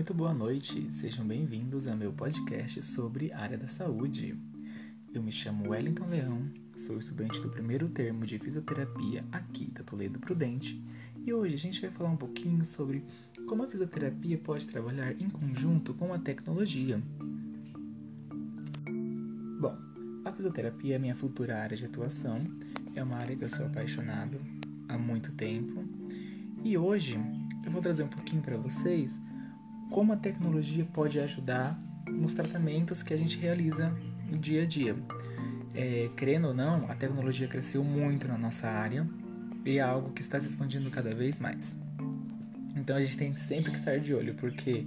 Muito boa noite, sejam bem-vindos ao meu podcast sobre área da saúde. Eu me chamo Wellington Leão, sou estudante do primeiro termo de fisioterapia aqui da Toledo Prudente e hoje a gente vai falar um pouquinho sobre como a fisioterapia pode trabalhar em conjunto com a tecnologia. Bom, a fisioterapia é minha futura área de atuação, é uma área que eu sou apaixonado há muito tempo e hoje eu vou trazer um pouquinho para vocês como a tecnologia pode ajudar nos tratamentos que a gente realiza no dia a dia. É, querendo ou não, a tecnologia cresceu muito na nossa área e é algo que está se expandindo cada vez mais. Então a gente tem sempre que estar de olho, porque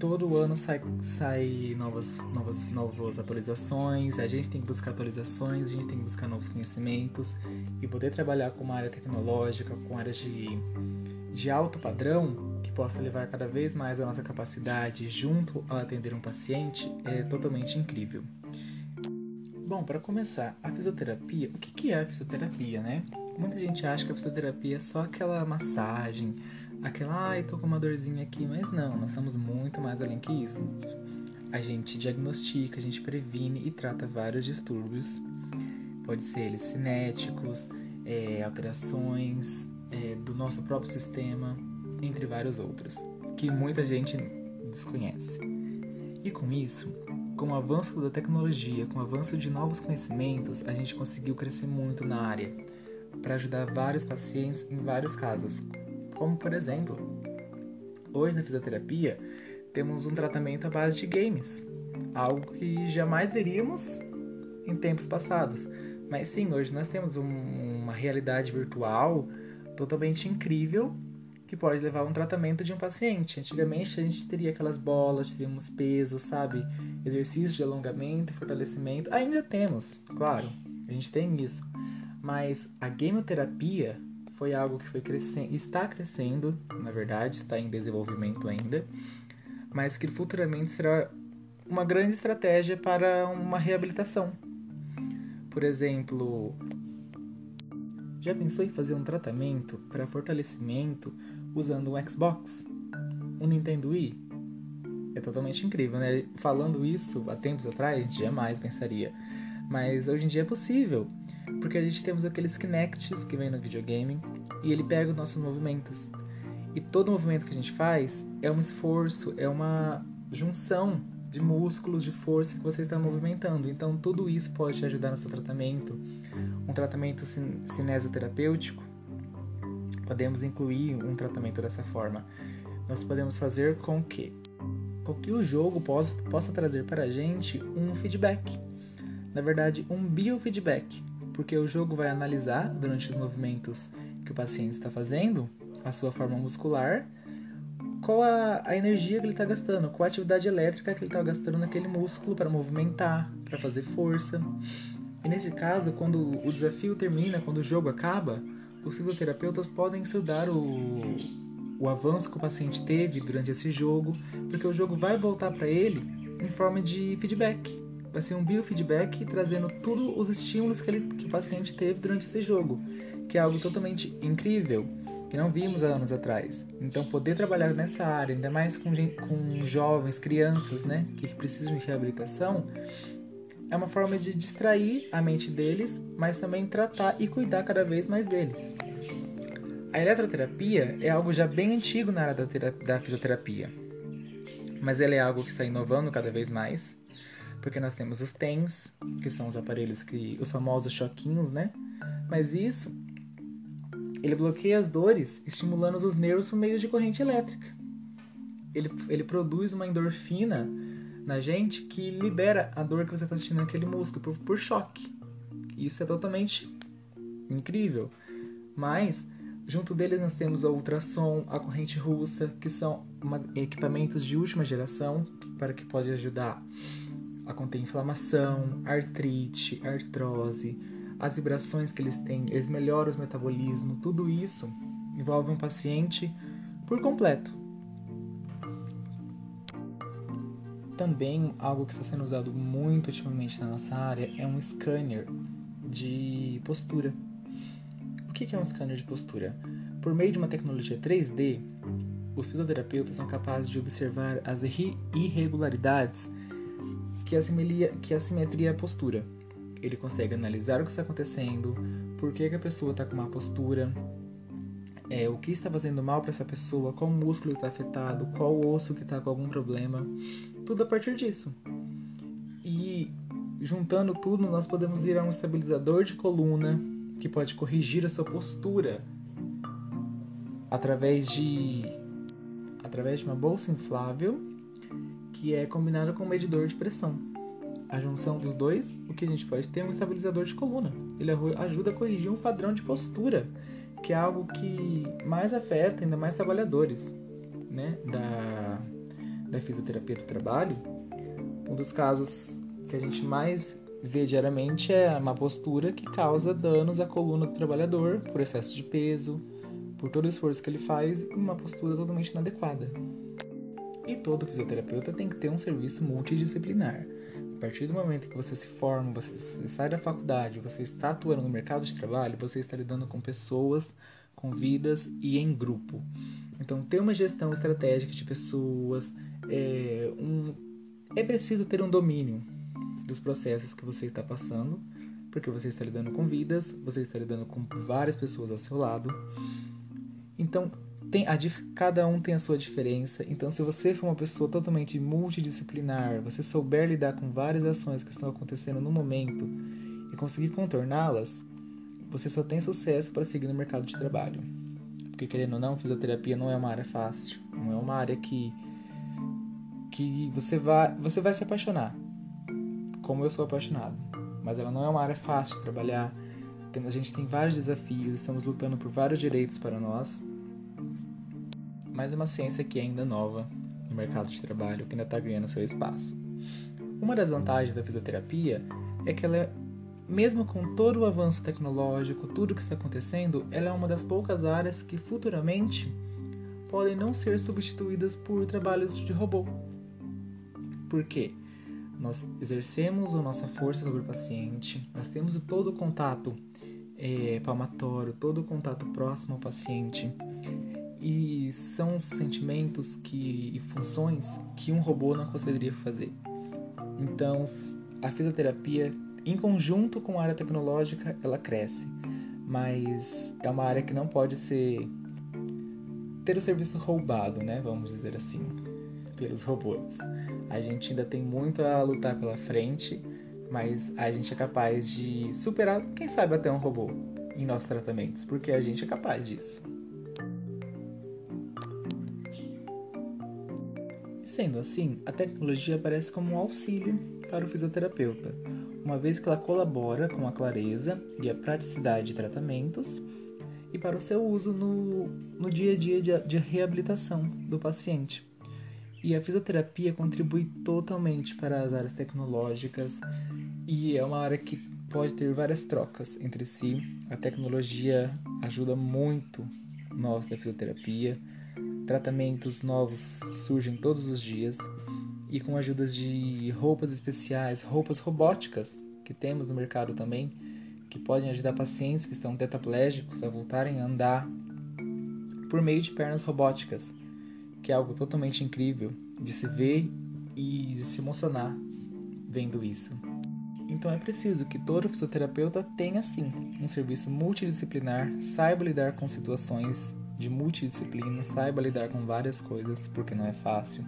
todo ano sai, sai novas, novas, novas atualizações, a gente tem que buscar atualizações, a gente tem que buscar novos conhecimentos e poder trabalhar com uma área tecnológica, com áreas de, de alto padrão, que possa levar cada vez mais a nossa capacidade junto ao atender um paciente é totalmente incrível. Bom, para começar, a fisioterapia, o que é a fisioterapia, né? Muita gente acha que a fisioterapia é só aquela massagem, aquela, ai, tô com uma dorzinha aqui, mas não, nós somos muito mais além que isso. A gente diagnostica, a gente previne e trata vários distúrbios, pode ser eles cinéticos, é, alterações é, do nosso próprio sistema, entre vários outros, que muita gente desconhece. E com isso, com o avanço da tecnologia, com o avanço de novos conhecimentos, a gente conseguiu crescer muito na área para ajudar vários pacientes em vários casos. Como por exemplo, hoje na fisioterapia temos um tratamento à base de games, algo que jamais veríamos em tempos passados. Mas sim, hoje nós temos um, uma realidade virtual totalmente incrível que pode levar a um tratamento de um paciente. Antigamente a gente teria aquelas bolas, teríamos pesos, sabe? Exercícios de alongamento fortalecimento. Ainda temos, claro, a gente tem isso. Mas a gameoterapia foi algo que foi crescendo, está crescendo, na verdade, está em desenvolvimento ainda, mas que futuramente será uma grande estratégia para uma reabilitação. Por exemplo, já pensou em fazer um tratamento para fortalecimento usando um Xbox, um Nintendo Wii. É totalmente incrível, né? Falando isso há tempos atrás, jamais pensaria. Mas hoje em dia é possível, porque a gente temos aqueles Kinects que vem no videogame e ele pega os nossos movimentos. E todo movimento que a gente faz é um esforço, é uma junção de músculos, de força que você está movimentando. Então, tudo isso pode te ajudar no seu tratamento. Um tratamento cinesioterapêutico podemos incluir um tratamento dessa forma. Nós podemos fazer com que, que o jogo possa, possa trazer para a gente um feedback. Na verdade, um biofeedback, porque o jogo vai analisar durante os movimentos que o paciente está fazendo, a sua forma muscular, qual a, a energia que ele está gastando, qual a atividade elétrica que ele está gastando naquele músculo para movimentar, para fazer força. E nesse caso, quando o desafio termina, quando o jogo acaba, os fisioterapeutas podem estudar o, o avanço que o paciente teve durante esse jogo, porque o jogo vai voltar para ele em forma de feedback. Ser um biofeedback trazendo todos os estímulos que, ele, que o paciente teve durante esse jogo, que é algo totalmente incrível que não vimos há anos atrás. Então, poder trabalhar nessa área, ainda mais com, com jovens, crianças, né, que precisam de reabilitação, é uma forma de distrair a mente deles, mas também tratar e cuidar cada vez mais deles. A eletroterapia é algo já bem antigo na área da, da fisioterapia, mas ela é algo que está inovando cada vez mais, porque nós temos os TENS, que são os aparelhos que os famosos choquinhos, né? Mas isso ele bloqueia as dores, estimulando os nervos por meio de corrente elétrica. Ele, ele produz uma endorfina na gente que libera a dor que você está sentindo naquele músculo por, por choque. Isso é totalmente incrível. Mas junto deles nós temos o ultrassom, a corrente russa, que são equipamentos de última geração para que pode ajudar a conter inflamação, artrite, artrose, as vibrações que eles têm, eles melhoram o metabolismo, tudo isso envolve um paciente por completo. Também algo que está sendo usado muito ultimamente na nossa área é um scanner de postura. O que é um scanner de postura? Por meio de uma tecnologia 3D, os fisioterapeutas são capazes de observar as irregularidades que assimilia, que assimetria a postura. Ele consegue analisar o que está acontecendo, por que, que a pessoa está com uma postura, é, o que está fazendo mal para essa pessoa, qual músculo está afetado, qual osso que está com algum problema, tudo a partir disso. E juntando tudo, nós podemos ir a um estabilizador de coluna que pode corrigir a sua postura através de através de uma bolsa inflável que é combinada com um medidor de pressão. A junção dos dois, o que a gente pode ter é um estabilizador de coluna. Ele ajuda a corrigir um padrão de postura, que é algo que mais afeta ainda mais trabalhadores, né, da da fisioterapia do trabalho. Um dos casos que a gente mais vê diariamente é uma postura que causa danos à coluna do trabalhador por excesso de peso, por todo o esforço que ele faz uma postura totalmente inadequada. E todo fisioterapeuta tem que ter um serviço multidisciplinar. A partir do momento que você se forma, você sai da faculdade, você está atuando no mercado de trabalho, você está lidando com pessoas, com vidas e em grupo. Então, ter uma gestão estratégica de pessoas, é, um, é preciso ter um domínio dos processos que você está passando, porque você está lidando com vidas, você está lidando com várias pessoas ao seu lado, então, tem a, cada um tem a sua diferença. Então, se você for uma pessoa totalmente multidisciplinar, você souber lidar com várias ações que estão acontecendo no momento e conseguir contorná-las, você só tem sucesso para seguir no mercado de trabalho. Porque, querendo ou não, fisioterapia não é uma área fácil. Não é uma área que, que você, vai, você vai se apaixonar. Como eu sou apaixonado. Mas ela não é uma área fácil de trabalhar. A gente tem vários desafios, estamos lutando por vários direitos para nós mas é uma ciência que é ainda nova no mercado de trabalho, que ainda está ganhando seu espaço. Uma das vantagens da fisioterapia é que ela é, mesmo com todo o avanço tecnológico, tudo que está acontecendo, ela é uma das poucas áreas que futuramente podem não ser substituídas por trabalhos de robô. Por quê? Nós exercemos a nossa força sobre o paciente, nós temos todo o contato é, palmatório, todo o contato próximo ao paciente e são sentimentos que, e funções que um robô não conseguiria fazer. Então, a fisioterapia, em conjunto com a área tecnológica, ela cresce, mas é uma área que não pode ser ter o serviço roubado, né? Vamos dizer assim, pelos robôs. A gente ainda tem muito a lutar pela frente, mas a gente é capaz de superar, quem sabe até um robô em nossos tratamentos, porque a gente é capaz disso. Sendo assim, a tecnologia aparece como um auxílio para o fisioterapeuta, uma vez que ela colabora com a clareza e a praticidade de tratamentos e para o seu uso no, no dia a dia de, de reabilitação do paciente. E a fisioterapia contribui totalmente para as áreas tecnológicas e é uma área que pode ter várias trocas entre si. A tecnologia ajuda muito nós da fisioterapia Tratamentos novos surgem todos os dias e com ajudas de roupas especiais, roupas robóticas que temos no mercado também, que podem ajudar pacientes que estão tetraplégicos a voltarem a andar por meio de pernas robóticas, que é algo totalmente incrível de se ver e de se emocionar vendo isso. Então é preciso que todo fisioterapeuta tenha sim um serviço multidisciplinar, saiba lidar com situações de multidisciplina, saiba lidar com várias coisas, porque não é fácil.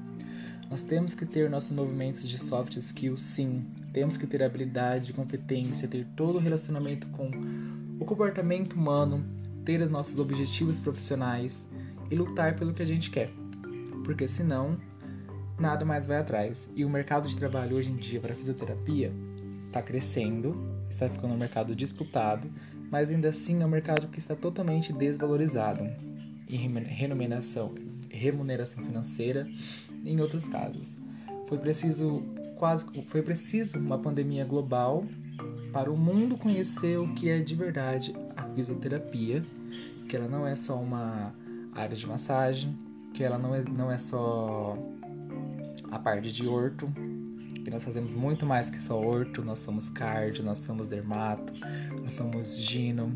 Nós temos que ter nossos movimentos de soft skills, sim. Temos que ter habilidade, competência, ter todo o relacionamento com o comportamento humano, ter os nossos objetivos profissionais e lutar pelo que a gente quer. Porque senão, nada mais vai atrás. E o mercado de trabalho hoje em dia para fisioterapia está crescendo, está ficando um mercado disputado, mas ainda assim é um mercado que está totalmente desvalorizado e remuneração, remuneração financeira em outros casos. Foi preciso quase foi preciso uma pandemia global para o mundo conhecer o que é de verdade a fisioterapia, que ela não é só uma área de massagem, que ela não é, não é só a parte de orto, que nós fazemos muito mais que só orto, nós somos cardio, nós somos dermato, nós somos gino,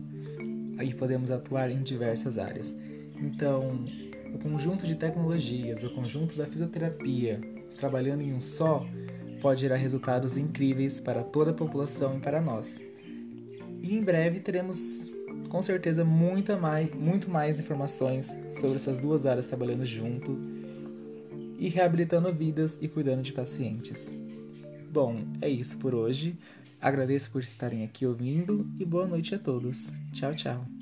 e podemos atuar em diversas áreas. Então, o conjunto de tecnologias, o conjunto da fisioterapia, trabalhando em um só, pode gerar resultados incríveis para toda a população e para nós. E em breve teremos com certeza muita mais, muito mais informações sobre essas duas áreas trabalhando junto e reabilitando vidas e cuidando de pacientes. Bom, é isso por hoje. Agradeço por estarem aqui ouvindo e boa noite a todos. Tchau, tchau.